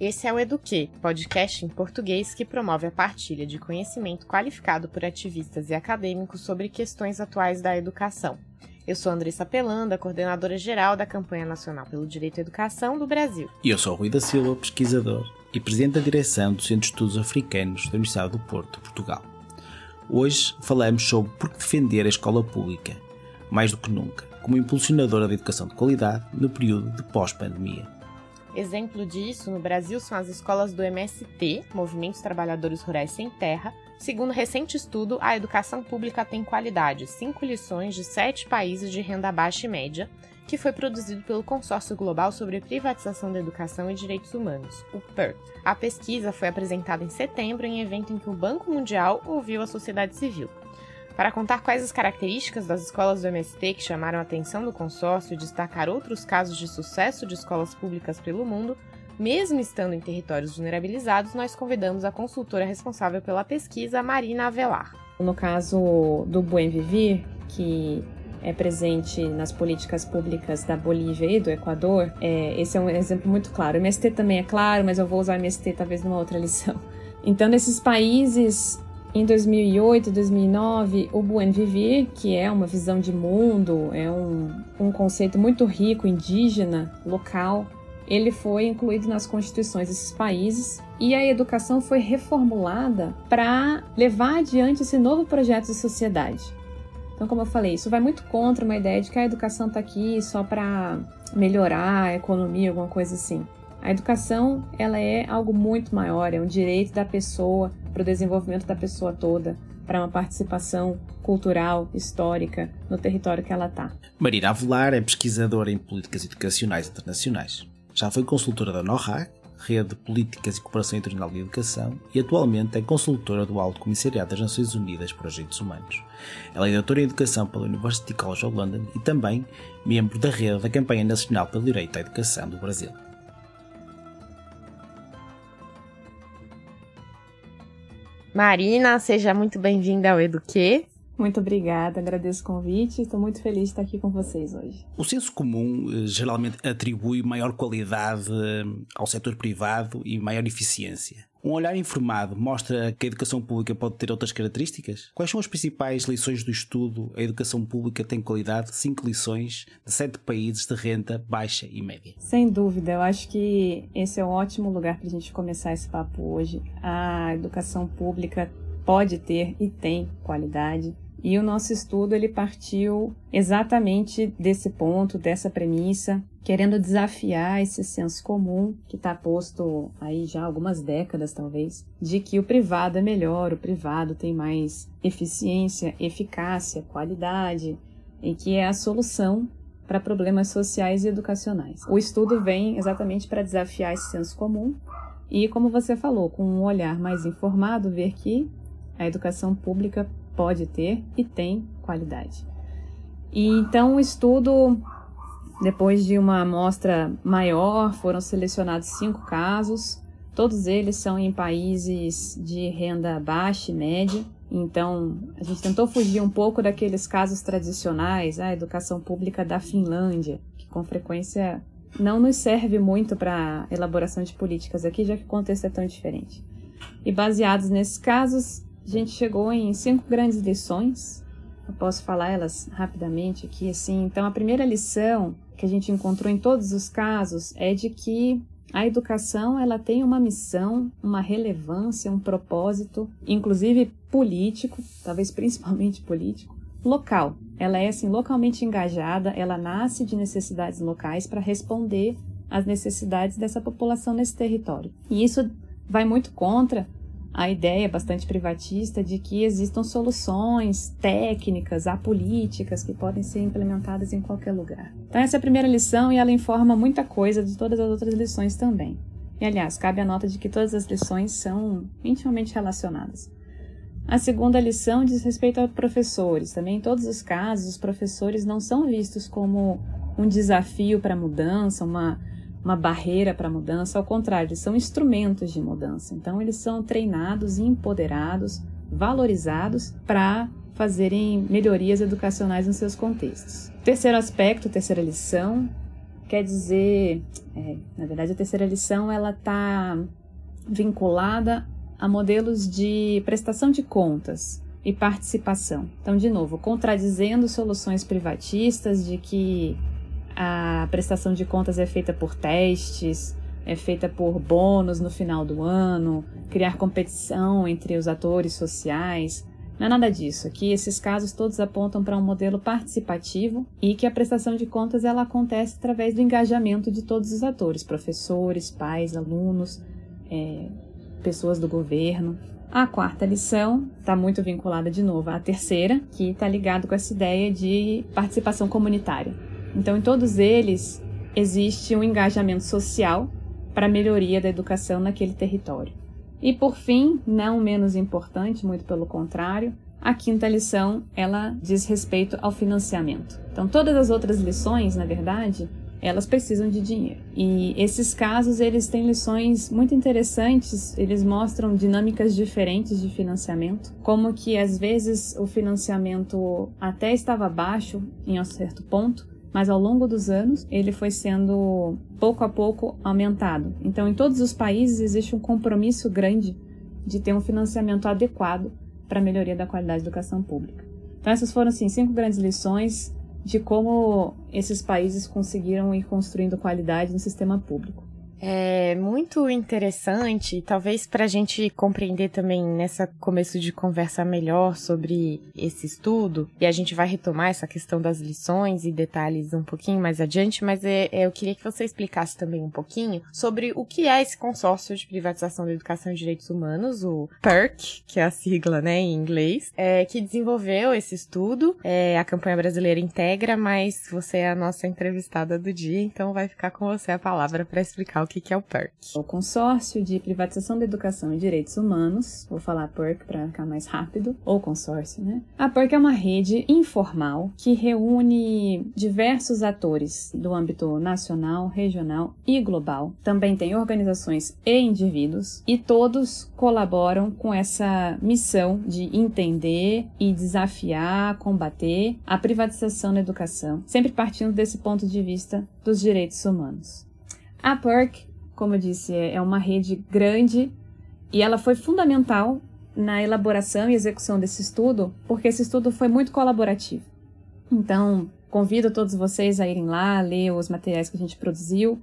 esse é o Eduque, podcast em português que promove a partilha de conhecimento qualificado por ativistas e acadêmicos sobre questões atuais da educação. Eu sou Andressa Pelanda, coordenadora geral da Campanha Nacional pelo Direito à Educação do Brasil. E eu sou Rui da Silva, pesquisador e presidente da direção do Centro de Estudos Africanos da Universidade do Porto, Portugal. Hoje falamos sobre por que defender a escola pública, mais do que nunca, como impulsionadora da educação de qualidade no período de pós-pandemia. Exemplo disso no Brasil são as escolas do MST, Movimentos Trabalhadores Rurais Sem Terra. Segundo recente estudo, a educação pública tem qualidade, cinco lições de sete países de renda baixa e média, que foi produzido pelo Consórcio Global sobre Privatização da Educação e Direitos Humanos, o PER. A pesquisa foi apresentada em setembro em evento em que o Banco Mundial ouviu a sociedade civil. Para contar quais as características das escolas do MST que chamaram a atenção do consórcio e destacar outros casos de sucesso de escolas públicas pelo mundo, mesmo estando em territórios vulnerabilizados, nós convidamos a consultora responsável pela pesquisa, Marina Avelar. No caso do Buen Vivir, que é presente nas políticas públicas da Bolívia e do Equador, é, esse é um exemplo muito claro. O MST também é claro, mas eu vou usar o MST talvez numa outra lição. Então, nesses países em 2008, 2009, o Buen Vivir, que é uma visão de mundo, é um, um conceito muito rico, indígena, local, ele foi incluído nas constituições desses países e a educação foi reformulada para levar adiante esse novo projeto de sociedade. Então, como eu falei, isso vai muito contra uma ideia de que a educação está aqui só para melhorar a economia, alguma coisa assim. A educação, ela é algo muito maior, é um direito da pessoa para o desenvolvimento da pessoa toda, para uma participação cultural, histórica no território que ela está. Marina Avelar é pesquisadora em políticas educacionais internacionais. Já foi consultora da NORAC, Rede de Políticas e Cooperação Internacional de Educação, e atualmente é consultora do Alto Comissariado das Nações Unidas para os Direitos Humanos. Ela é doutora em Educação pela University College of London e também membro da rede da Campanha Nacional pelo Direito à Educação do Brasil. Marina, seja muito bem-vinda ao Eduque. Muito obrigada, agradeço o convite. Estou muito feliz de estar aqui com vocês hoje. O senso comum eh, geralmente atribui maior qualidade eh, ao setor privado e maior eficiência. Um olhar informado mostra que a educação pública pode ter outras características? Quais são as principais lições do estudo A Educação Pública tem qualidade? Cinco lições de sete países de renda baixa e média. Sem dúvida, eu acho que esse é um ótimo lugar para a gente começar esse papo hoje. A educação pública pode ter e tem qualidade. E o nosso estudo ele partiu exatamente desse ponto, dessa premissa, querendo desafiar esse senso comum que está posto aí já há algumas décadas talvez, de que o privado é melhor, o privado tem mais eficiência, eficácia, qualidade e que é a solução para problemas sociais e educacionais. O estudo vem exatamente para desafiar esse senso comum e, como você falou, com um olhar mais informado, ver que a educação pública pode ter e tem qualidade. E então o estudo, depois de uma amostra maior, foram selecionados cinco casos. Todos eles são em países de renda baixa e média. Então, a gente tentou fugir um pouco daqueles casos tradicionais, a educação pública da Finlândia, que com frequência não nos serve muito para elaboração de políticas aqui, já que o contexto é tão diferente. E baseados nesses casos, a gente chegou em cinco grandes lições. Eu posso falar elas rapidamente aqui, assim. Então, a primeira lição que a gente encontrou em todos os casos é de que a educação ela tem uma missão, uma relevância, um propósito, inclusive político, talvez principalmente político, local. Ela é assim localmente engajada, ela nasce de necessidades locais para responder às necessidades dessa população nesse território. E isso vai muito contra a ideia bastante privatista de que existam soluções técnicas, apolíticas que podem ser implementadas em qualquer lugar. Então essa é a primeira lição e ela informa muita coisa de todas as outras lições também. E aliás, cabe a nota de que todas as lições são intimamente relacionadas. A segunda lição diz respeito a professores. Também em todos os casos, os professores não são vistos como um desafio para a mudança, uma uma barreira para a mudança, ao contrário, eles são instrumentos de mudança. Então, eles são treinados, empoderados, valorizados para fazerem melhorias educacionais nos seus contextos. Terceiro aspecto, terceira lição, quer dizer, é, na verdade, a terceira lição ela está vinculada a modelos de prestação de contas e participação. Então, de novo, contradizendo soluções privatistas de que a prestação de contas é feita por testes, é feita por bônus no final do ano, criar competição entre os atores sociais. Não é nada disso. Aqui esses casos todos apontam para um modelo participativo e que a prestação de contas ela acontece através do engajamento de todos os atores, professores, pais, alunos, é, pessoas do governo. A quarta lição está muito vinculada de novo à terceira, que está ligado com essa ideia de participação comunitária. Então, em todos eles existe um engajamento social para a melhoria da educação naquele território. E por fim, não menos importante, muito pelo contrário, a quinta lição, ela diz respeito ao financiamento. Então, todas as outras lições, na verdade, elas precisam de dinheiro. E esses casos, eles têm lições muito interessantes, eles mostram dinâmicas diferentes de financiamento, como que às vezes o financiamento até estava baixo em um certo ponto, mas ao longo dos anos ele foi sendo pouco a pouco aumentado. Então, em todos os países existe um compromisso grande de ter um financiamento adequado para a melhoria da qualidade da educação pública. Então, essas foram assim cinco grandes lições de como esses países conseguiram ir construindo qualidade no sistema público. É muito interessante, talvez para a gente compreender também nessa começo de conversa melhor sobre esse estudo, e a gente vai retomar essa questão das lições e detalhes um pouquinho mais adiante, mas é, é, eu queria que você explicasse também um pouquinho sobre o que é esse consórcio de privatização da educação e direitos humanos, o PERC, que é a sigla né, em inglês, é, que desenvolveu esse estudo. É, a campanha brasileira integra, mas você é a nossa entrevistada do dia, então vai ficar com você a palavra para explicar o que que é o PERC. O Consórcio de Privatização da Educação e Direitos Humanos, vou falar PERC para ficar mais rápido, ou consórcio, né? A PERC é uma rede informal que reúne diversos atores do âmbito nacional, regional e global. Também tem organizações e indivíduos, e todos colaboram com essa missão de entender e desafiar, combater a privatização da educação, sempre partindo desse ponto de vista dos direitos humanos. A PERC, como eu disse, é uma rede grande e ela foi fundamental na elaboração e execução desse estudo, porque esse estudo foi muito colaborativo. Então, convido todos vocês a irem lá, ler os materiais que a gente produziu,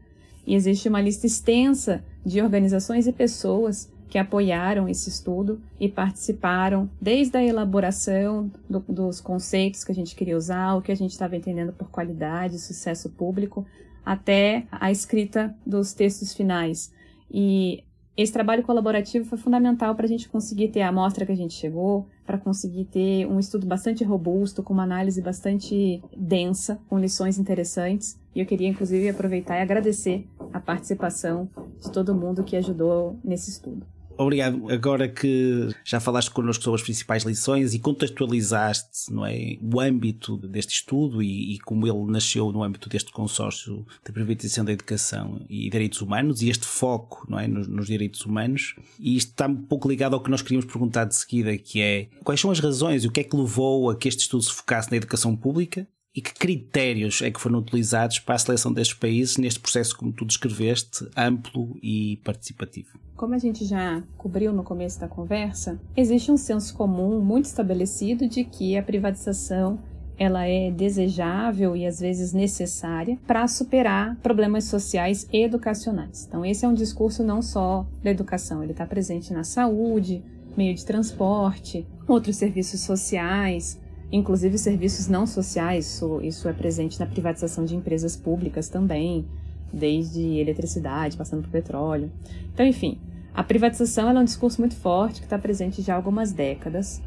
e existe uma lista extensa de organizações e pessoas que apoiaram esse estudo e participaram desde a elaboração do, dos conceitos que a gente queria usar, o que a gente estava entendendo por qualidade, sucesso público, até a escrita dos textos finais. E esse trabalho colaborativo foi fundamental para a gente conseguir ter a amostra que a gente chegou, para conseguir ter um estudo bastante robusto, com uma análise bastante densa, com lições interessantes. E eu queria, inclusive, aproveitar e agradecer a participação de todo mundo que ajudou nesse estudo. Obrigado. Agora que já falaste connosco sobre as principais lições e contextualizaste não é, o âmbito deste estudo e, e como ele nasceu no âmbito deste consórcio de privatização da educação e direitos humanos e este foco não é, nos, nos direitos humanos, e isto está um pouco ligado ao que nós queríamos perguntar de seguida, que é quais são as razões e o que é que levou a que este estudo se focasse na educação pública e que critérios é que foram utilizados para a seleção destes países neste processo, como tu descreveste, amplo e participativo? Como a gente já cobriu no começo da conversa, existe um senso comum muito estabelecido de que a privatização ela é desejável e às vezes necessária para superar problemas sociais e educacionais. Então, esse é um discurso não só da educação, ele está presente na saúde, meio de transporte, outros serviços sociais, inclusive serviços não sociais, isso, isso é presente na privatização de empresas públicas também, desde eletricidade, passando por petróleo. Então, enfim, a privatização é um discurso muito forte que está presente já há algumas décadas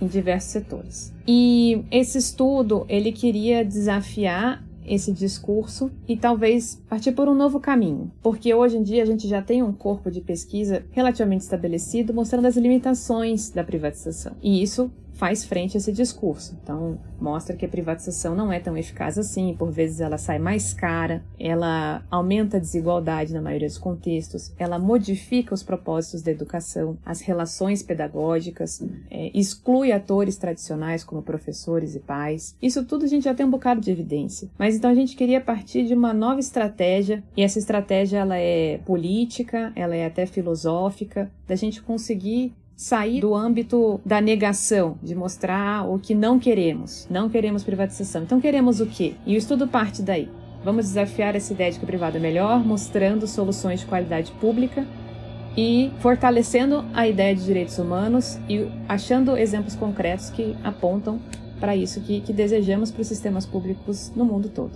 em diversos setores. E esse estudo, ele queria desafiar esse discurso e talvez partir por um novo caminho, porque hoje em dia a gente já tem um corpo de pesquisa relativamente estabelecido mostrando as limitações da privatização. E isso faz frente a esse discurso. Então, mostra que a privatização não é tão eficaz assim, por vezes ela sai mais cara, ela aumenta a desigualdade na maioria dos contextos, ela modifica os propósitos da educação, as relações pedagógicas, é, exclui atores tradicionais como professores e pais. Isso tudo a gente já tem um bocado de evidência. Mas então a gente queria partir de uma nova estratégia, e essa estratégia ela é política, ela é até filosófica, da gente conseguir sair do âmbito da negação, de mostrar o que não queremos. Não queremos privatização. Então queremos o quê? E o estudo parte daí. Vamos desafiar essa ideia de que o privado é melhor, mostrando soluções de qualidade pública e fortalecendo a ideia de direitos humanos e achando exemplos concretos que apontam para isso que, que desejamos para os sistemas públicos no mundo todo.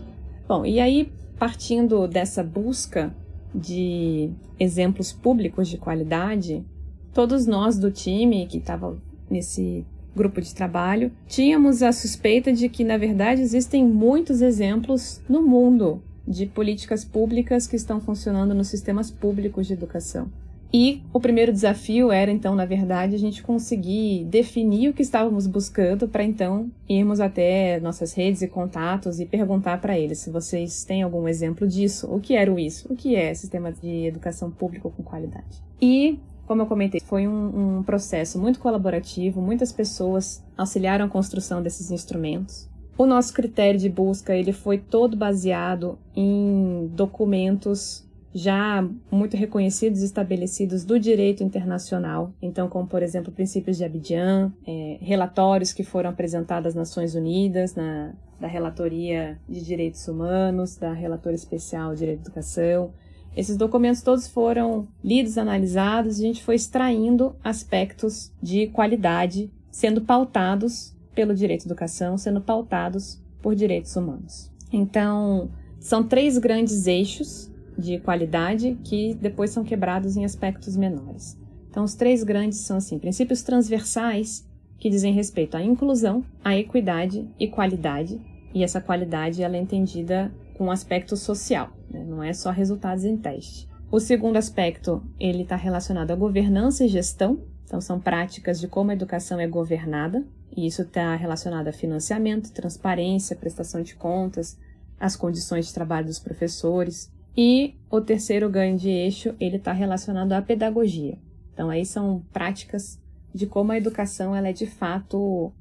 Bom, e aí, partindo dessa busca de exemplos públicos de qualidade, todos nós do time que estava nesse grupo de trabalho tínhamos a suspeita de que, na verdade, existem muitos exemplos no mundo de políticas públicas que estão funcionando nos sistemas públicos de educação. E o primeiro desafio era, então, na verdade, a gente conseguir definir o que estávamos buscando para então irmos até nossas redes e contatos e perguntar para eles se vocês têm algum exemplo disso, o que era o isso, o que é sistema de educação pública com qualidade. E como eu comentei, foi um, um processo muito colaborativo, muitas pessoas auxiliaram a construção desses instrumentos. O nosso critério de busca ele foi todo baseado em documentos já muito reconhecidos e estabelecidos do direito internacional, então como por exemplo princípios de Abidjan, é, relatórios que foram apresentados às Nações Unidas na da relatoria de direitos humanos, da relatora especial de educação, esses documentos todos foram lidos, analisados, a gente foi extraindo aspectos de qualidade, sendo pautados pelo direito à educação, sendo pautados por direitos humanos. Então, são três grandes eixos de qualidade que depois são quebrados em aspectos menores. Então, os três grandes são assim: princípios transversais que dizem respeito à inclusão, à equidade e qualidade. E essa qualidade ela é entendida com um aspecto social, né? não é só resultados em teste. O segundo aspecto, ele está relacionado à governança e gestão, então são práticas de como a educação é governada, e isso está relacionado a financiamento, transparência, prestação de contas, as condições de trabalho dos professores. E o terceiro ganho de eixo, ele está relacionado à pedagogia. Então aí são práticas de como a educação ela é de fato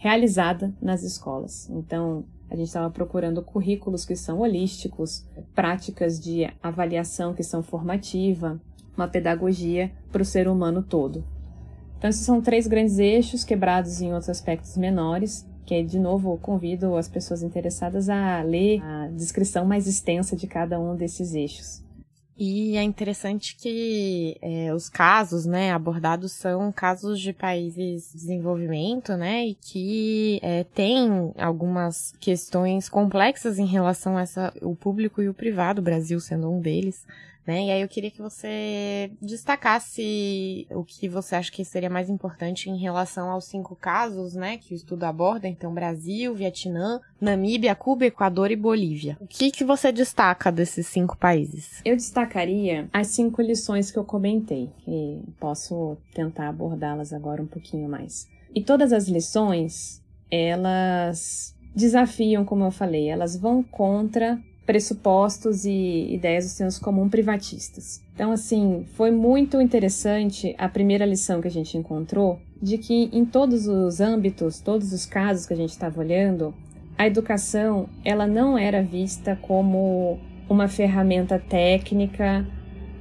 realizada nas escolas. Então, a gente estava procurando currículos que são holísticos, práticas de avaliação que são formativa, uma pedagogia para o ser humano todo. Então, esses são três grandes eixos quebrados em outros aspectos menores, que de novo convido as pessoas interessadas a ler a descrição mais extensa de cada um desses eixos. E é interessante que é, os casos, né, abordados são casos de países de desenvolvimento, né, e que é, tem algumas questões complexas em relação a essa, o público e o privado, o Brasil sendo um deles. Né? E aí eu queria que você destacasse o que você acha que seria mais importante em relação aos cinco casos, né, que o estudo aborda, então Brasil, Vietnã, Namíbia, Cuba, Equador e Bolívia. O que que você destaca desses cinco países? Eu destacaria as cinco lições que eu comentei, e posso tentar abordá-las agora um pouquinho mais. E todas as lições, elas desafiam, como eu falei, elas vão contra pressupostos e ideias do senso comum privatistas. Então, assim, foi muito interessante a primeira lição que a gente encontrou de que em todos os âmbitos, todos os casos que a gente estava olhando, a educação ela não era vista como uma ferramenta técnica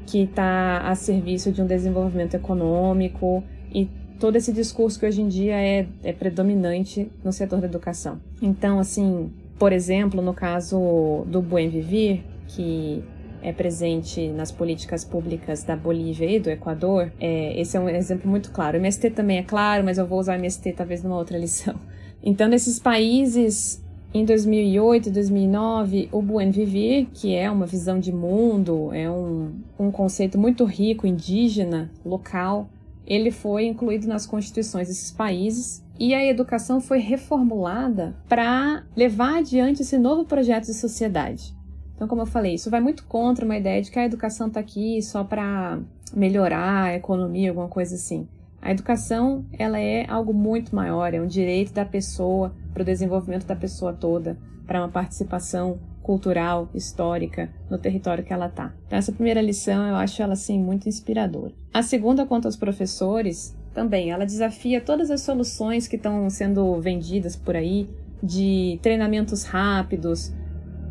que está a serviço de um desenvolvimento econômico e todo esse discurso que hoje em dia é, é predominante no setor da educação. Então, assim, por exemplo, no caso do Buen Vivir, que é presente nas políticas públicas da Bolívia e do Equador, é, esse é um exemplo muito claro. O MST também é claro, mas eu vou usar o MST talvez numa outra lição. Então, nesses países, em 2008 e 2009, o Buen Vivir, que é uma visão de mundo, é um, um conceito muito rico, indígena, local, ele foi incluído nas constituições desses países e a educação foi reformulada para levar adiante esse novo projeto de sociedade. Então, como eu falei, isso vai muito contra uma ideia de que a educação está aqui só para melhorar a economia, alguma coisa assim. A educação, ela é algo muito maior, é um direito da pessoa para o desenvolvimento da pessoa toda, para uma participação cultural, histórica no território que ela está. Então, essa primeira lição eu acho ela assim muito inspiradora. A segunda, quanto aos professores, também ela desafia todas as soluções que estão sendo vendidas por aí de treinamentos rápidos,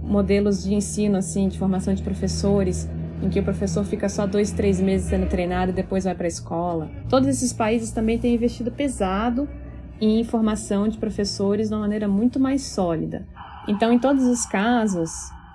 modelos de ensino assim, de formação de professores, em que o professor fica só dois, três meses sendo treinado e depois vai para a escola. Todos esses países também têm investido pesado em formação de professores de uma maneira muito mais sólida. Então, em todos os casos,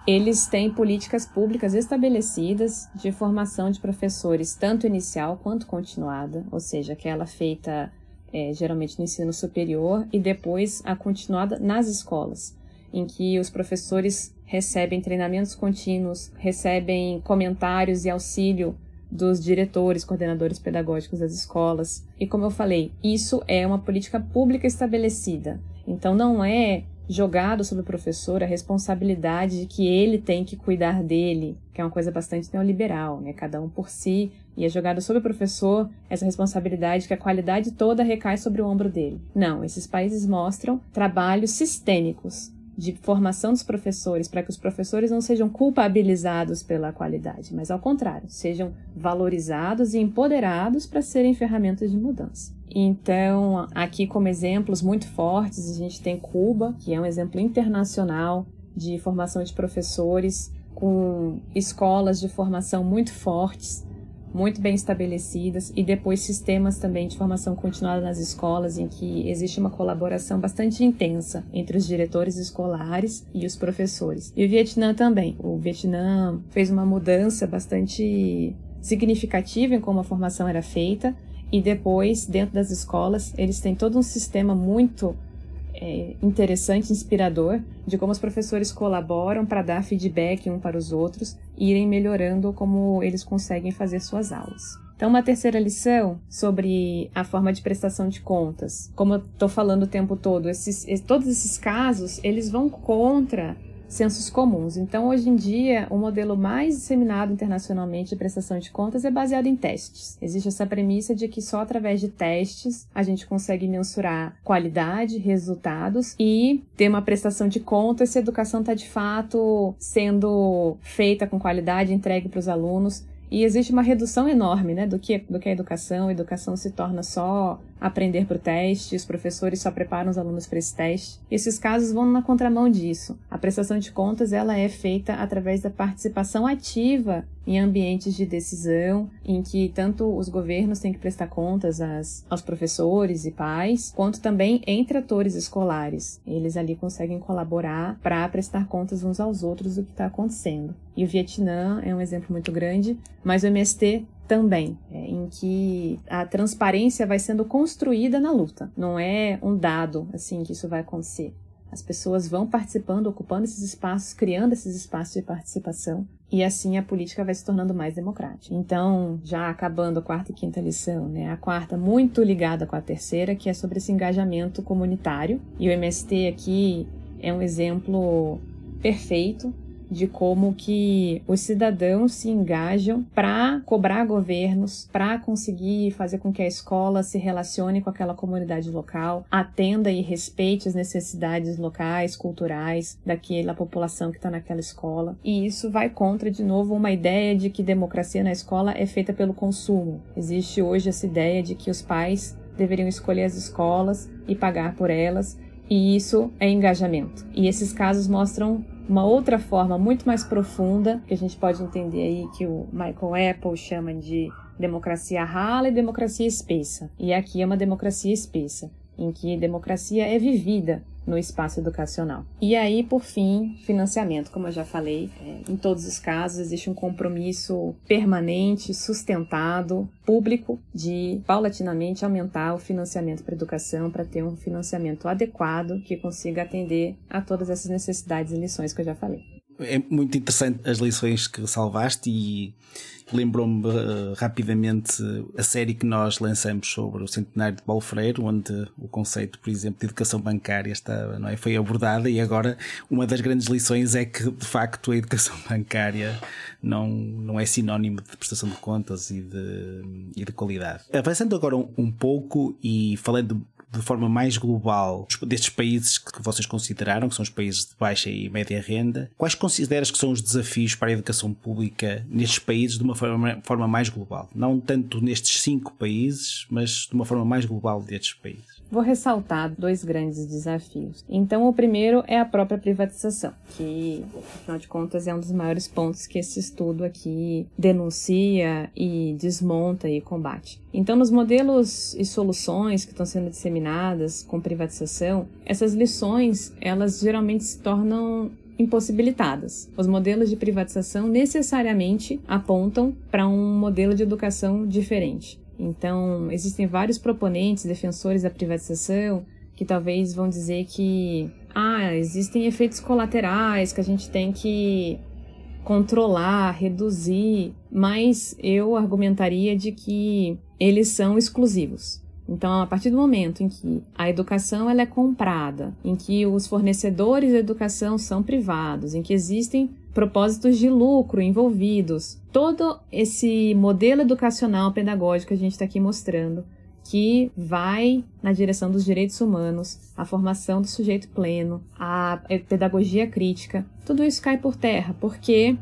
eles têm políticas públicas estabelecidas de formação de professores, tanto inicial quanto continuada, ou seja, aquela feita é, geralmente no ensino superior e depois a continuada nas escolas, em que os professores recebem treinamentos contínuos, recebem comentários e auxílio dos diretores, coordenadores pedagógicos das escolas. E como eu falei, isso é uma política pública estabelecida. Então não é jogado sobre o professor a responsabilidade de que ele tem que cuidar dele, que é uma coisa bastante neoliberal, né? Cada um por si, e é jogado sobre o professor essa responsabilidade que a qualidade toda recai sobre o ombro dele. Não, esses países mostram trabalhos sistêmicos de formação dos professores para que os professores não sejam culpabilizados pela qualidade, mas ao contrário, sejam valorizados e empoderados para serem ferramentas de mudança. Então, aqui como exemplos muito fortes, a gente tem Cuba, que é um exemplo internacional de formação de professores, com escolas de formação muito fortes, muito bem estabelecidas, e depois sistemas também de formação continuada nas escolas, em que existe uma colaboração bastante intensa entre os diretores escolares e os professores. E o Vietnã também. O Vietnã fez uma mudança bastante significativa em como a formação era feita e depois, dentro das escolas, eles têm todo um sistema muito é, interessante, inspirador, de como os professores colaboram para dar feedback um para os outros e irem melhorando como eles conseguem fazer suas aulas. Então, uma terceira lição sobre a forma de prestação de contas. Como eu estou falando o tempo todo, esses, todos esses casos, eles vão contra censos comuns. Então, hoje em dia, o modelo mais disseminado internacionalmente de prestação de contas é baseado em testes. Existe essa premissa de que só através de testes a gente consegue mensurar qualidade, resultados e ter uma prestação de contas se a educação está de fato sendo feita com qualidade, entregue para os alunos. E existe uma redução enorme né, do, que, do que é educação. A educação se torna só aprender para o teste, os professores só preparam os alunos para esse teste. Esses casos vão na contramão disso. A prestação de contas ela é feita através da participação ativa em ambientes de decisão, em que tanto os governos têm que prestar contas às, aos professores e pais, quanto também entre atores escolares. Eles ali conseguem colaborar para prestar contas uns aos outros do que está acontecendo. E o Vietnã é um exemplo muito grande, mas o MST também, é, em que a transparência vai sendo construída na luta. Não é um dado assim que isso vai acontecer. As pessoas vão participando, ocupando esses espaços, criando esses espaços de participação, e assim a política vai se tornando mais democrática. Então, já acabando a quarta e quinta lição, né? A quarta muito ligada com a terceira, que é sobre esse engajamento comunitário. E o MST aqui é um exemplo perfeito de como que os cidadãos se engajam para cobrar governos, para conseguir fazer com que a escola se relacione com aquela comunidade local, atenda e respeite as necessidades locais, culturais daquela população que está naquela escola. E isso vai contra, de novo, uma ideia de que democracia na escola é feita pelo consumo. Existe hoje essa ideia de que os pais deveriam escolher as escolas e pagar por elas, e isso é engajamento. E esses casos mostram uma outra forma muito mais profunda, que a gente pode entender aí que o Michael Apple chama de democracia rala e democracia espessa. E aqui é uma democracia espessa, em que democracia é vivida no espaço educacional. E aí, por fim, financiamento. Como eu já falei, é, em todos os casos existe um compromisso permanente, sustentado, público, de paulatinamente aumentar o financiamento para a educação para ter um financiamento adequado que consiga atender a todas essas necessidades e lições que eu já falei. É muito interessante as lições que salvaste e lembrou-me uh, rapidamente a série que nós lançamos sobre o centenário de Paulo Freire, onde o conceito, por exemplo, de educação bancária está, não é, foi abordada e agora uma das grandes lições é que, de facto, a educação bancária não, não é sinónimo de prestação de contas e de, e de qualidade. Avançando agora um, um pouco e falando de forma mais global destes países que vocês consideraram, que são os países de baixa e média renda, quais consideras que são os desafios para a educação pública nestes países de uma forma, forma mais global? Não tanto nestes cinco países, mas de uma forma mais global destes países. Vou ressaltar dois grandes desafios. Então, o primeiro é a própria privatização, que, afinal de contas, é um dos maiores pontos que esse estudo aqui denuncia e desmonta e combate. Então, nos modelos e soluções que estão sendo disseminadas com privatização, essas lições, elas geralmente se tornam impossibilitadas. Os modelos de privatização necessariamente apontam para um modelo de educação diferente. Então, existem vários proponentes, defensores da privatização, que talvez vão dizer que ah, existem efeitos colaterais que a gente tem que controlar, reduzir, mas eu argumentaria de que eles são exclusivos. Então, a partir do momento em que a educação ela é comprada, em que os fornecedores da educação são privados, em que existem propósitos de lucro envolvidos, todo esse modelo educacional pedagógico que a gente está aqui mostrando, que vai na direção dos direitos humanos, a formação do sujeito pleno, a pedagogia crítica, tudo isso cai por terra, porque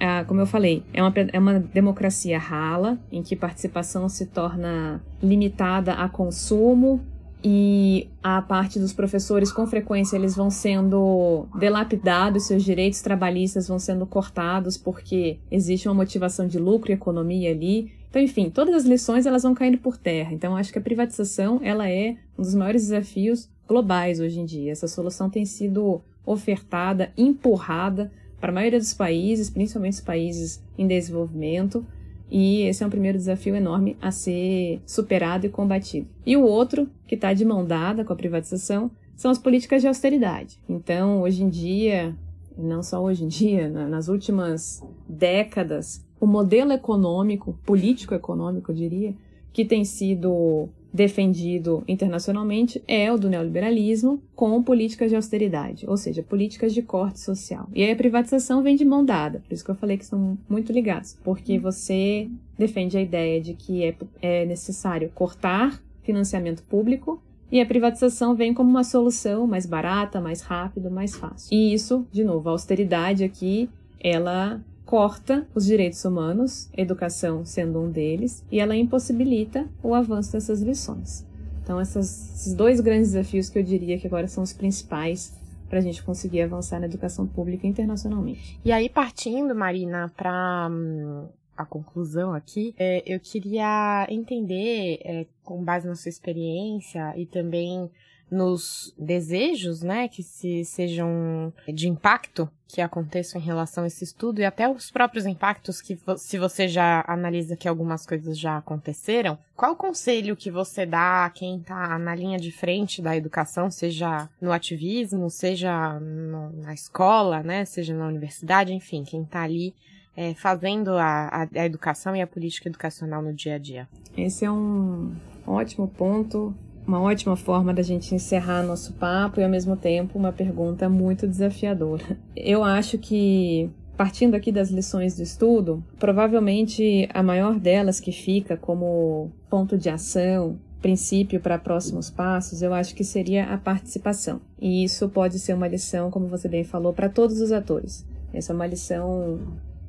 ah, como eu falei, é uma, é uma democracia rala, em que participação se torna limitada a consumo e a parte dos professores, com frequência, eles vão sendo delapidados, seus direitos trabalhistas vão sendo cortados porque existe uma motivação de lucro e economia ali. Então, enfim, todas as lições elas vão caindo por terra. Então, acho que a privatização ela é um dos maiores desafios globais hoje em dia. Essa solução tem sido ofertada, empurrada para a maioria dos países, principalmente os países em desenvolvimento, e esse é um primeiro desafio enorme a ser superado e combatido. E o outro, que está de mão dada com a privatização, são as políticas de austeridade. Então, hoje em dia, não só hoje em dia, nas últimas décadas, o modelo econômico, político-econômico, eu diria, que tem sido defendido internacionalmente é o do neoliberalismo com políticas de austeridade, ou seja, políticas de corte social. E aí a privatização vem de mão dada, por isso que eu falei que são muito ligados, porque você defende a ideia de que é, é necessário cortar financiamento público e a privatização vem como uma solução mais barata, mais rápida, mais fácil. E isso, de novo, a austeridade aqui, ela corta os direitos humanos, educação sendo um deles, e ela impossibilita o avanço dessas lições. Então, essas, esses dois grandes desafios que eu diria que agora são os principais para a gente conseguir avançar na educação pública internacionalmente. E aí, partindo, Marina, para hum, a conclusão aqui, é, eu queria entender, é, com base na sua experiência e também nos desejos, né, que se sejam de impacto que aconteçam em relação a esse estudo e até os próprios impactos que se você já analisa que algumas coisas já aconteceram, qual o conselho que você dá a quem está na linha de frente da educação, seja no ativismo, seja na escola, né, seja na universidade, enfim, quem está ali é, fazendo a, a educação e a política educacional no dia a dia? Esse é um ótimo ponto uma ótima forma da gente encerrar nosso papo e ao mesmo tempo uma pergunta muito desafiadora. Eu acho que partindo aqui das lições do estudo, provavelmente a maior delas que fica como ponto de ação, princípio para próximos passos, eu acho que seria a participação. E isso pode ser uma lição, como você bem falou, para todos os atores. Essa é uma lição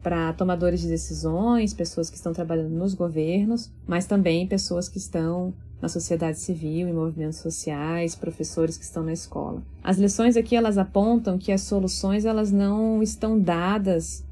para tomadores de decisões, pessoas que estão trabalhando nos governos, mas também pessoas que estão na sociedade civil, em movimentos sociais, professores que estão na escola. As lições aqui elas apontam que as soluções elas não estão dadas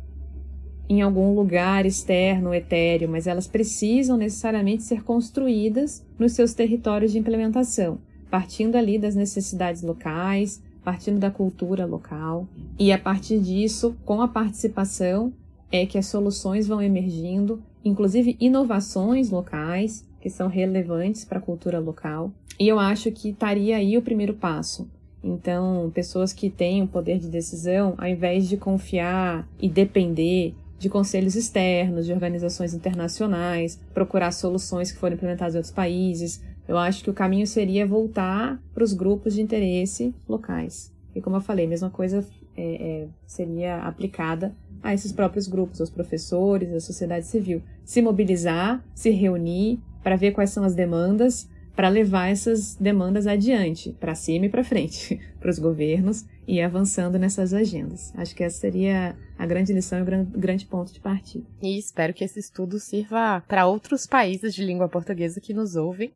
em algum lugar externo, etéreo, mas elas precisam necessariamente ser construídas nos seus territórios de implementação, partindo ali das necessidades locais, partindo da cultura local. E a partir disso, com a participação, é que as soluções vão emergindo, inclusive inovações locais que são relevantes para a cultura local. E eu acho que estaria aí o primeiro passo. Então, pessoas que têm o poder de decisão, ao invés de confiar e depender de conselhos externos, de organizações internacionais, procurar soluções que foram implementadas em outros países, eu acho que o caminho seria voltar para os grupos de interesse locais. E como eu falei, a mesma coisa é, é, seria aplicada a esses próprios grupos, aos professores, à sociedade civil. Se mobilizar, se reunir para ver quais são as demandas, para levar essas demandas adiante, para cima e para frente, para os governos e avançando nessas agendas. Acho que essa seria a grande lição e o grande ponto de partida. E espero que esse estudo sirva para outros países de língua portuguesa que nos ouvem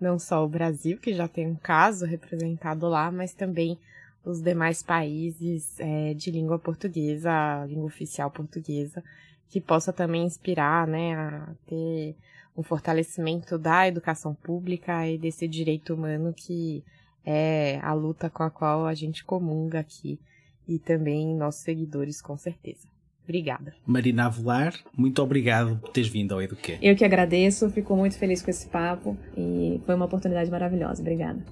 não só o Brasil, que já tem um caso representado lá, mas também os demais países é, de língua portuguesa, língua oficial portuguesa, que possa também inspirar, né, a ter um fortalecimento da educação pública e desse direito humano que é a luta com a qual a gente comunga aqui e também nossos seguidores, com certeza. Obrigada. Marina Avelar, muito obrigado por teres vindo ao Eduquê. Eu que agradeço, fico muito feliz com esse papo e foi uma oportunidade maravilhosa. Obrigada.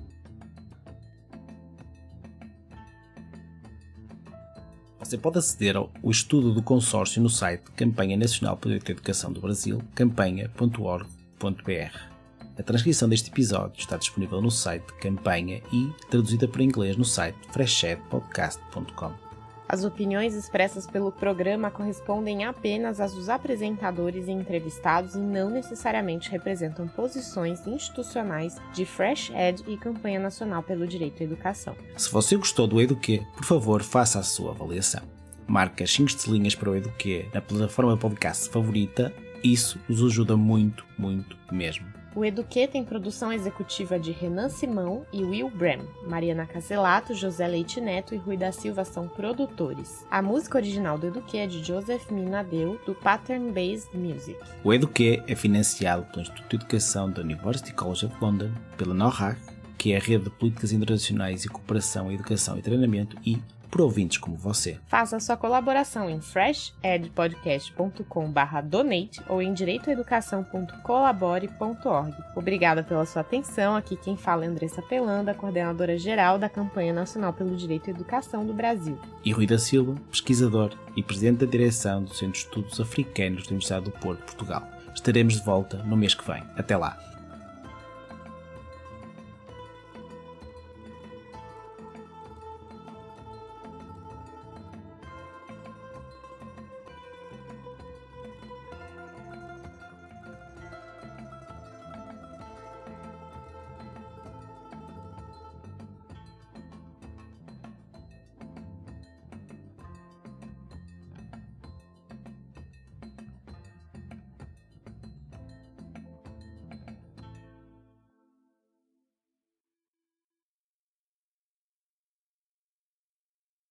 Você pode aceder ao estudo do consórcio no site Campanha Nacional pela Educação do Brasil, campanha.org.br. A transcrição deste episódio está disponível no site Campanha e traduzida para inglês no site freshedpodcast.com. As opiniões expressas pelo programa correspondem apenas às dos apresentadores e entrevistados e não necessariamente representam posições institucionais de Fresh Ed e Campanha Nacional pelo Direito à Educação. Se você gostou do Eduquê, por favor, faça a sua avaliação. Marque as 5 estrelinhas para o Eduquê na plataforma podcast favorita. Isso nos ajuda muito, muito mesmo. O Eduquê tem produção executiva de Renan Simão e Will Bram. Mariana Caselato, José Leite Neto e Rui da Silva são produtores. A música original do Eduquê é de Joseph Minadeu, do Pattern Based Music. O Eduquê é financiado pelo Instituto de Educação da University College of London, pela NORAC, que é a rede de políticas internacionais e cooperação educação e treinamento, e por ouvintes como você. Faça sua colaboração em freshedpodcast.com/donate ou em direitoeducação.colabore.org. Obrigada pela sua atenção. Aqui quem fala é Andressa Pelanda, coordenadora geral da Campanha Nacional pelo Direito à Educação do Brasil. E Rui da Silva, pesquisador e presidente da direção do Centro de Estudos Africanos da Universidade do Porto, Portugal. Estaremos de volta no mês que vem. Até lá.